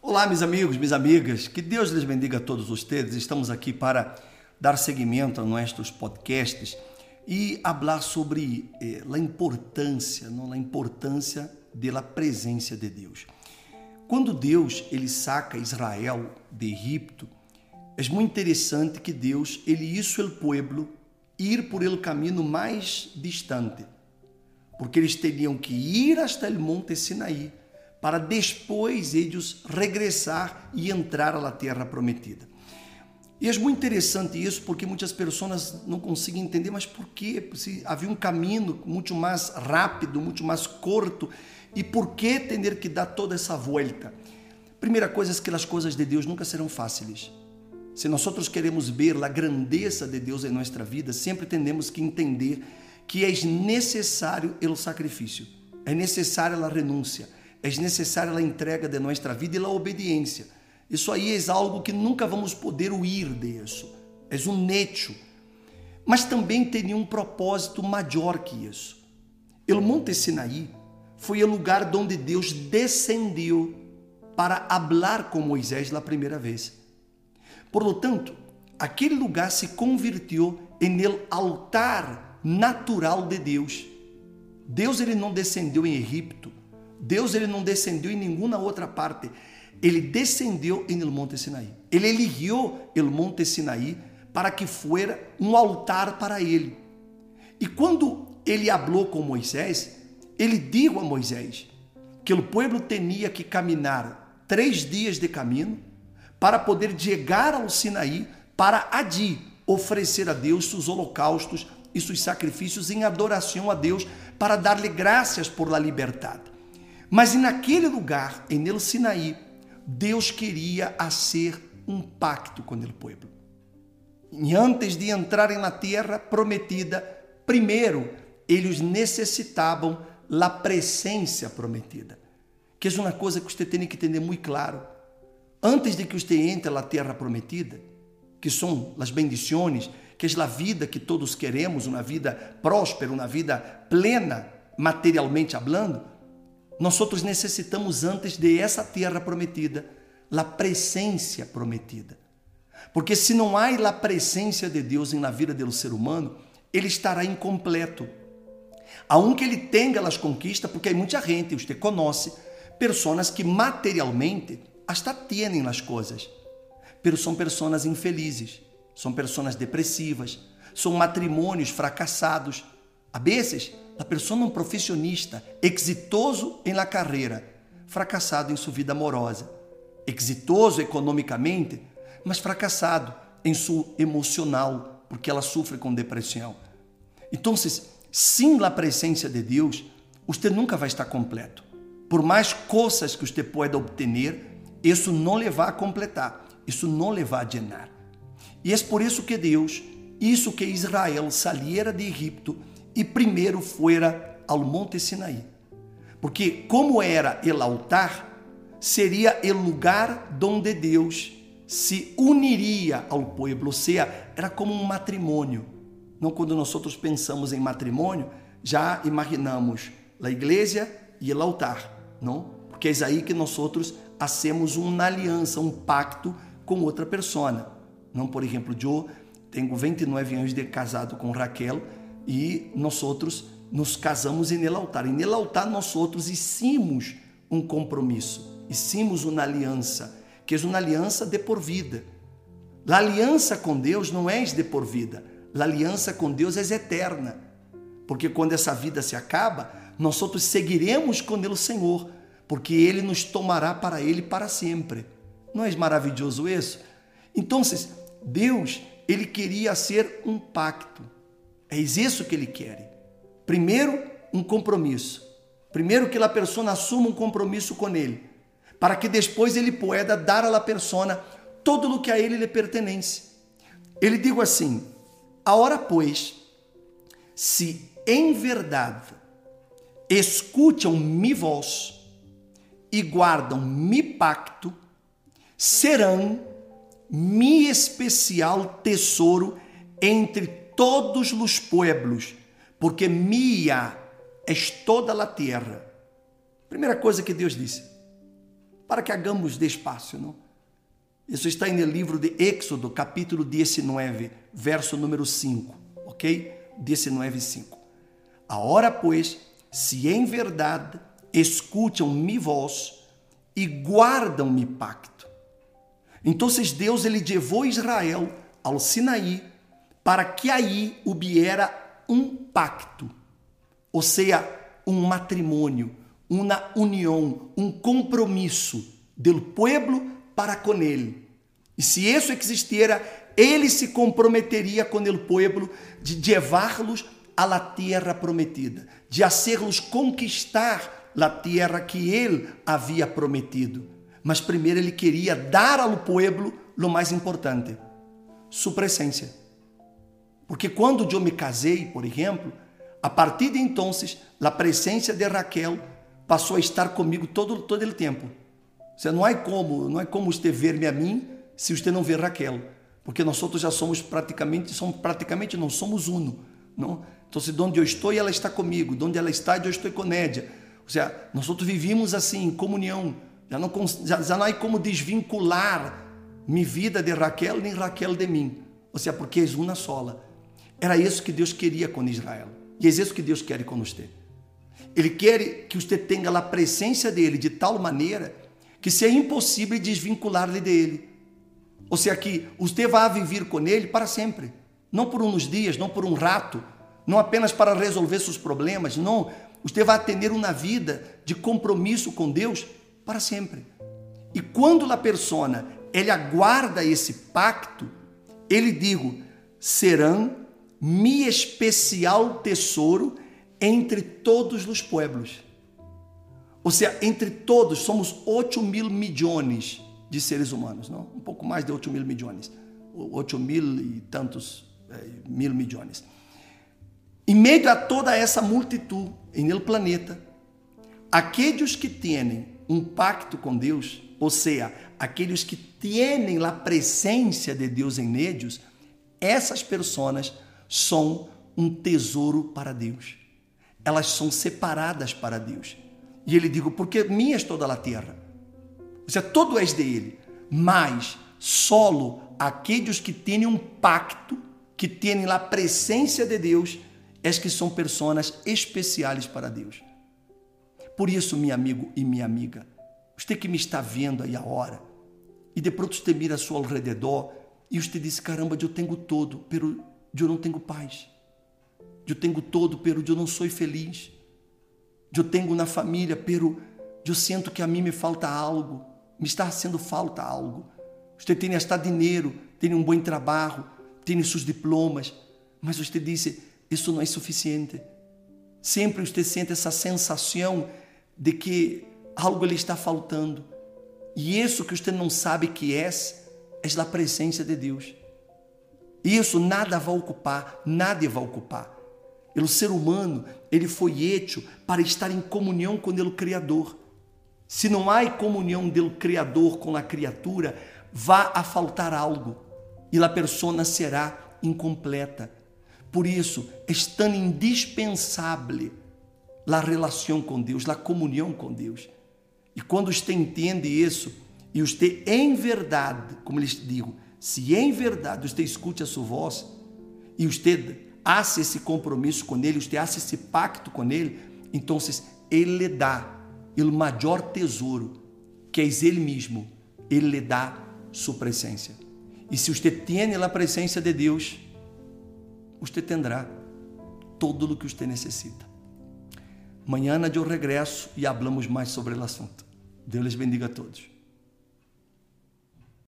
Olá, meus amigos, minhas amigas, que Deus lhes bendiga a todos vocês. Estamos aqui para dar seguimento a nossos podcasts e falar sobre eh, a importância, não, a importância da presença de Deus. Quando Deus ele saca Israel de Egipto, é muito interessante que Deus ele hizo o povo ir por el caminho mais distante, porque eles teriam que ir até o monte Sinaí para depois eles regressar e entrar à terra prometida. E é muito interessante isso porque muitas pessoas não conseguem entender, mas por quê? Se havia um caminho muito mais rápido, muito mais curto, e por que ter que dar toda essa volta? Primeira coisa é que as coisas de Deus nunca serão fáceis. Se nós outros queremos ver a grandeza de Deus em nossa vida, sempre temos que entender que é necessário o sacrifício, é necessária a renúncia, é necessária a entrega de nossa vida e a obediência. Isso aí é algo que nunca vamos poder huir disso. É um hecho. Mas também tem um propósito maior que isso. O Monte Sinaí foi o lugar onde Deus descendeu para hablar com Moisés pela primeira vez. Por lo tanto, aquele lugar se convertiu em el altar natural de Deus. Deus ele não descendeu em Egipto, Deus ele não descendeu em nenhuma outra parte. Ele descendeu em el monte Sinaí. Ele eligiu el monte Sinaí para que fuera um altar para ele. E quando ele falou com Moisés, ele disse a Moisés que o povo tinha que caminhar três dias de caminho para poder chegar ao Sinaí para adi oferecer a Deus seus holocaustos e seus sacrifícios em adoração a Deus para dar-lhe graças por la liberdade. Mas naquele lugar, em El Sinaí, Deus queria fazer um pacto com o povo. E antes de entrarem na terra prometida, primeiro eles necessitavam da presença prometida. Que é uma coisa que você tem que entender muito claro. Antes de que você entre na terra prometida, que são as bendições, que é a vida que todos queremos, uma vida próspera, uma vida plena, materialmente hablando, nós outros necessitamos antes de essa terra prometida, a presença prometida. Porque se não há a presença de Deus na vida do ser humano, ele estará incompleto. Aunque ele tenha as conquistas, porque há muita gente, você conhece, pessoas que materialmente hasta têm as coisas, mas são pessoas infelizes, são pessoas depressivas, são matrimônios fracassados. A vezes, a pessoa um profissionista exitoso em la carreira, fracassado em sua vida amorosa, exitoso economicamente, mas fracassado em seu emocional, porque ela sofre com depressão. Então, sem a presença de Deus, você nunca vai estar completo. Por mais coisas que você pueda obter, isso não levar a completar, isso não levar a llenar. E é por isso que Deus, isso que Israel saliera de Egipto, e primeiro fuera ao Monte Sinaí. Porque como era el altar, seria o lugar donde Deus se uniria ao povo, ou seja, era como um matrimônio. Não quando nós outros pensamos em matrimônio, já imaginamos a igreja e o altar, não? Porque é aí que nós outros hacemos uma aliança, um pacto com outra pessoa. Não, por exemplo, eu tenho 29 anos de casado com Raquel e nós outros nos casamos em altar. E nele altar nós outros hicimos um compromisso, hicimos uma aliança, que é uma aliança de por vida. A aliança com Deus não é de por vida, a aliança com Deus é eterna. Porque quando essa vida se acaba, nós outros seguiremos com ele o Senhor, porque ele nos tomará para ele para sempre. Não é maravilhoso isso? Então, Deus, ele queria ser um pacto é isso que ele quer. Primeiro, um compromisso. Primeiro que a pessoa assuma um compromisso com ele, para que depois ele pueda dar à pessoa todo o que a ele lhe pertence. Ele digo assim: Agora, pois, se em verdade escutam mi voz e guardam mi pacto, serão mi especial tesouro entre todos os pueblos, porque mia és toda a terra. Primeira coisa que Deus disse: para que hagamos despacio, não? Isso está no livro de Éxodo, capítulo 19, verso número 5, ok? 19, 5. Agora, pois, se em verdade escutam mi voz e guardam mi pacto. Então Deus ele levou Israel ao Sinaí para que aí hubiera um pacto, ou seja, um matrimônio, uma união, um compromisso do pueblo para com ele. E se isso existiera, ele se comprometeria com o pueblo de levá-los a la terra prometida, de hacerlos conquistar a terra que ele havia prometido. Mas primeiro ele queria dar ao pueblo o mais importante, sua presença. Porque quando eu me casei, por exemplo, a partir de então, a presença de Raquel passou a estar comigo todo todo o tempo. Você não é como, não é como você ver-me a mim se você não vê Raquel, porque nós outros já somos praticamente, somos praticamente não somos uno, não? Então, se onde eu estou, ela está comigo, onde ela está, eu estou com Nédia. Ou seja, nós outros vivimos assim, em comunhão. Já não, já, já não há como desvincular minha vida de Raquel nem Raquel de mim. Ou seja, porque és uma sola. Era isso que Deus queria com Israel. E é isso que Deus quer com você. Ele quer que você tenha a presença dele de tal maneira que seja impossível desvincular-lhe dele. Ou seja, que você vai viver com ele para sempre. Não por uns dias, não por um rato, não apenas para resolver seus problemas, não. Você vai ter uma vida de compromisso com Deus para sempre. E quando a persona ele aguarda esse pacto, ele digo, serão mi especial tesouro entre todos os pueblos. Ou seja, entre todos, somos 8 mil milhões de seres humanos, não? Um pouco mais de 8 mil milhões. 8 mil e tantos é, mil milhões. Em meio a toda essa multitud em el planeta, aqueles que têm um pacto com Deus, ou seja, aqueles que têm a presença de Deus em eles, essas pessoas são um tesouro para Deus. Elas são separadas para Deus. E ele digo, porque minha é toda a terra. Ou seja, todo és dele. Mas solo aqueles que têm um pacto, que têm a presença de Deus, és que são pessoas especiais para Deus. Por isso, meu amigo e minha amiga, você que me está vendo aí a hora, e de pronto você mira a seu alrededor, e você diz, caramba, eu tenho todo, pero eu não tenho paz. Eu tenho todo, pero eu não sou feliz. Eu tenho na família, pero eu sinto que a mim me falta algo. Me está sendo falta algo. Você tem hasta dinheiro, tem um bom trabalho, tem seus diplomas, mas você disse, isso não é suficiente. Sempre você sente essa sensação de que algo lhe está faltando. E isso que você não sabe que é, é a presença de Deus. Isso nada vai ocupar, nada vai ocupar. O ser humano, ele foi hecho para estar em comunhão com o Criador. Se não há comunhão do Criador com a criatura, vá a faltar algo e a pessoa será incompleta. Por isso, é tão indispensável a relação com Deus, a comunhão com Deus. E quando você entende isso, e você em verdade, como lhes digo, se em verdade você escute a sua voz e você hace esse compromisso com Ele, você hace esse pacto com Ele, então Ele lhe dá o maior tesouro, que é Ele mesmo. Ele lhe dá sua presença. E se você tem a presença de Deus, você terá todo o que você necessita. Amanhã eu regresso e hablamos mais sobre o assunto. Deus les bendiga a todos.